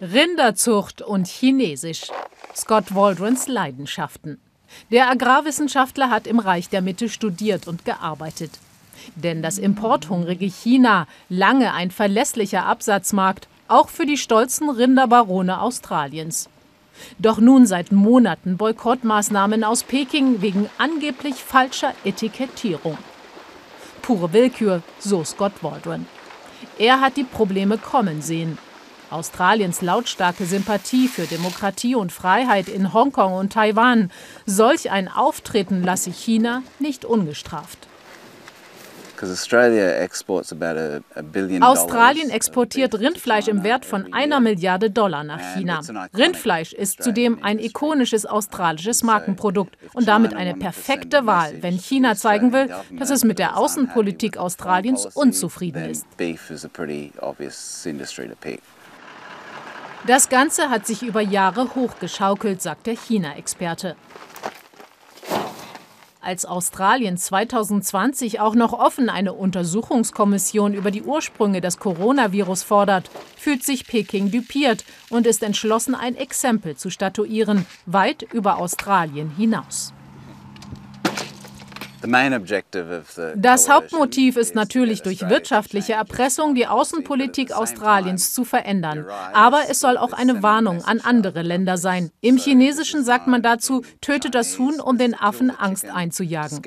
Rinderzucht und Chinesisch. Scott Waldrons Leidenschaften. Der Agrarwissenschaftler hat im Reich der Mitte studiert und gearbeitet. Denn das importhungrige China, lange ein verlässlicher Absatzmarkt, auch für die stolzen Rinderbarone Australiens. Doch nun seit Monaten Boykottmaßnahmen aus Peking wegen angeblich falscher Etikettierung. Pure Willkür, so Scott Waldron. Er hat die Probleme kommen sehen. Australiens lautstarke Sympathie für Demokratie und Freiheit in Hongkong und Taiwan. Solch ein Auftreten lasse China nicht ungestraft. Australien exportiert Rindfleisch im Wert von einer Milliarde Dollar nach China. Rindfleisch ist zudem ein ikonisches australisches Markenprodukt und damit eine perfekte Wahl, wenn China zeigen will, dass es mit der Außenpolitik Australiens unzufrieden ist. Das Ganze hat sich über Jahre hochgeschaukelt, sagt der China-Experte. Als Australien 2020 auch noch offen eine Untersuchungskommission über die Ursprünge des Coronavirus fordert, fühlt sich Peking düpiert und ist entschlossen, ein Exempel zu statuieren, weit über Australien hinaus. Das Hauptmotiv ist natürlich durch wirtschaftliche Erpressung die Außenpolitik Australiens zu verändern. Aber es soll auch eine Warnung an andere Länder sein. Im Chinesischen sagt man dazu, töte das Huhn, um den Affen Angst einzujagen.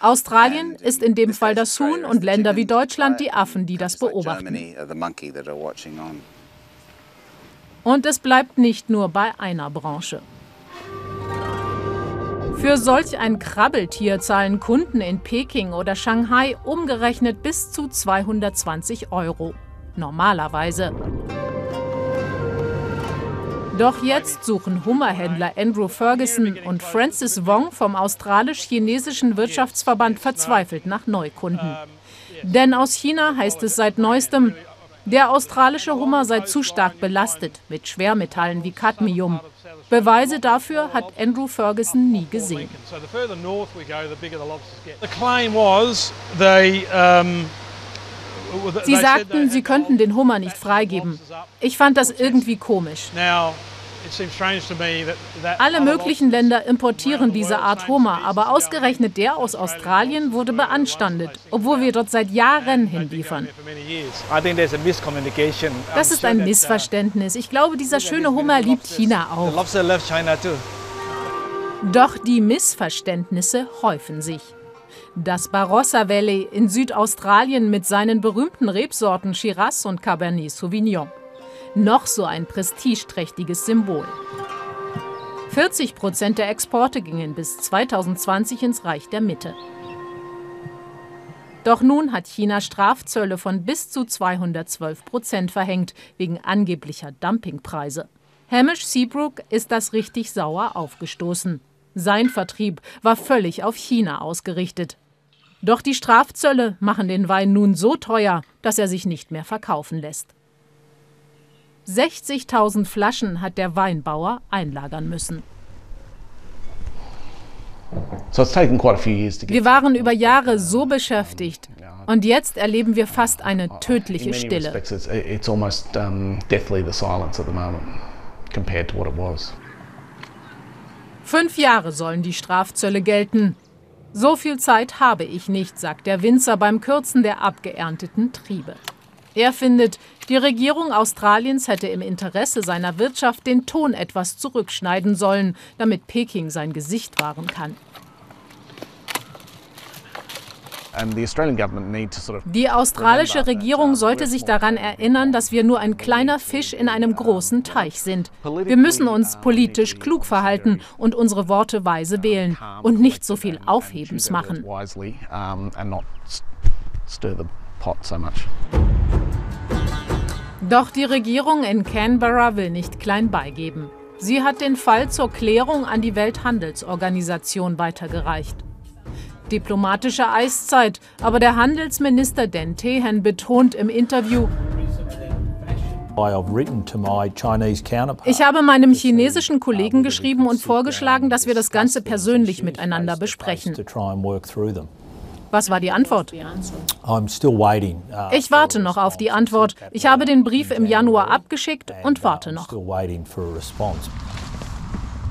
Australien ist in dem Fall das Huhn und Länder wie Deutschland die Affen, die das beobachten. Und es bleibt nicht nur bei einer Branche. Für solch ein Krabbeltier zahlen Kunden in Peking oder Shanghai umgerechnet bis zu 220 Euro. Normalerweise. Doch jetzt suchen Hummerhändler Andrew Ferguson und Francis Wong vom australisch-chinesischen Wirtschaftsverband verzweifelt nach Neukunden. Denn aus China heißt es seit neuestem, der australische Hummer sei zu stark belastet mit Schwermetallen wie Cadmium. Beweise dafür hat Andrew Ferguson nie gesehen. Sie sagten, sie könnten den Hummer nicht freigeben. Ich fand das irgendwie komisch. Alle möglichen Länder importieren diese Art Hummer, aber ausgerechnet der aus Australien wurde beanstandet, obwohl wir dort seit Jahren hinliefern. Das ist ein Missverständnis. Ich glaube, dieser schöne Hummer liebt China auch. Doch die Missverständnisse häufen sich. Das Barossa Valley in Südaustralien mit seinen berühmten Rebsorten Shiraz und Cabernet Sauvignon noch so ein prestigeträchtiges Symbol. 40 Prozent der Exporte gingen bis 2020 ins Reich der Mitte. Doch nun hat China Strafzölle von bis zu 212 Prozent verhängt, wegen angeblicher Dumpingpreise. Hamish Seabrook ist das richtig sauer aufgestoßen. Sein Vertrieb war völlig auf China ausgerichtet. Doch die Strafzölle machen den Wein nun so teuer, dass er sich nicht mehr verkaufen lässt. 60.000 Flaschen hat der Weinbauer einlagern müssen. Wir waren über Jahre so beschäftigt und jetzt erleben wir fast eine tödliche Stille. Fünf Jahre sollen die Strafzölle gelten. So viel Zeit habe ich nicht, sagt der Winzer beim Kürzen der abgeernteten Triebe. Er findet, die Regierung Australiens hätte im Interesse seiner Wirtschaft den Ton etwas zurückschneiden sollen, damit Peking sein Gesicht wahren kann. Die australische Regierung sollte sich daran erinnern, dass wir nur ein kleiner Fisch in einem großen Teich sind. Wir müssen uns politisch klug verhalten und unsere Worte weise wählen und nicht so viel Aufhebens machen. Doch die Regierung in Canberra will nicht klein beigeben. Sie hat den Fall zur Klärung an die Welthandelsorganisation weitergereicht. Diplomatische Eiszeit, aber der Handelsminister Den Tehen betont im Interview, ich habe meinem chinesischen Kollegen geschrieben und vorgeschlagen, dass wir das Ganze persönlich miteinander besprechen. Was war die Antwort? Uh, ich warte noch auf die Antwort. Ich habe den Brief im Januar abgeschickt und warte noch.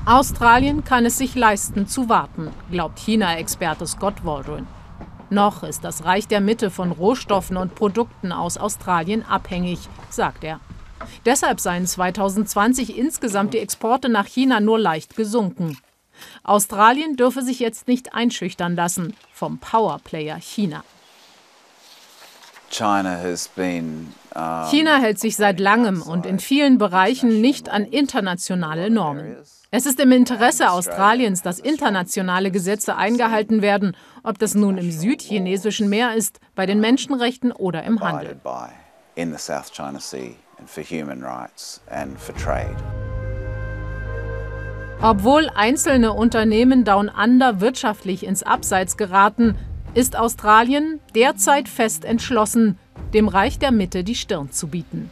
Australien kann es sich leisten zu warten, glaubt China-Experte Scott Waldron. Noch ist das Reich der Mitte von Rohstoffen und Produkten aus Australien abhängig, sagt er. Deshalb seien 2020 insgesamt die Exporte nach China nur leicht gesunken. Australien dürfe sich jetzt nicht einschüchtern lassen vom Powerplayer China. China hält sich seit langem und in vielen Bereichen nicht an internationale Normen. Es ist im Interesse Australiens, dass internationale Gesetze eingehalten werden, ob das nun im südchinesischen Meer ist, bei den Menschenrechten oder im Handel. Obwohl einzelne Unternehmen Down Under wirtschaftlich ins Abseits geraten, ist Australien derzeit fest entschlossen, dem Reich der Mitte die Stirn zu bieten.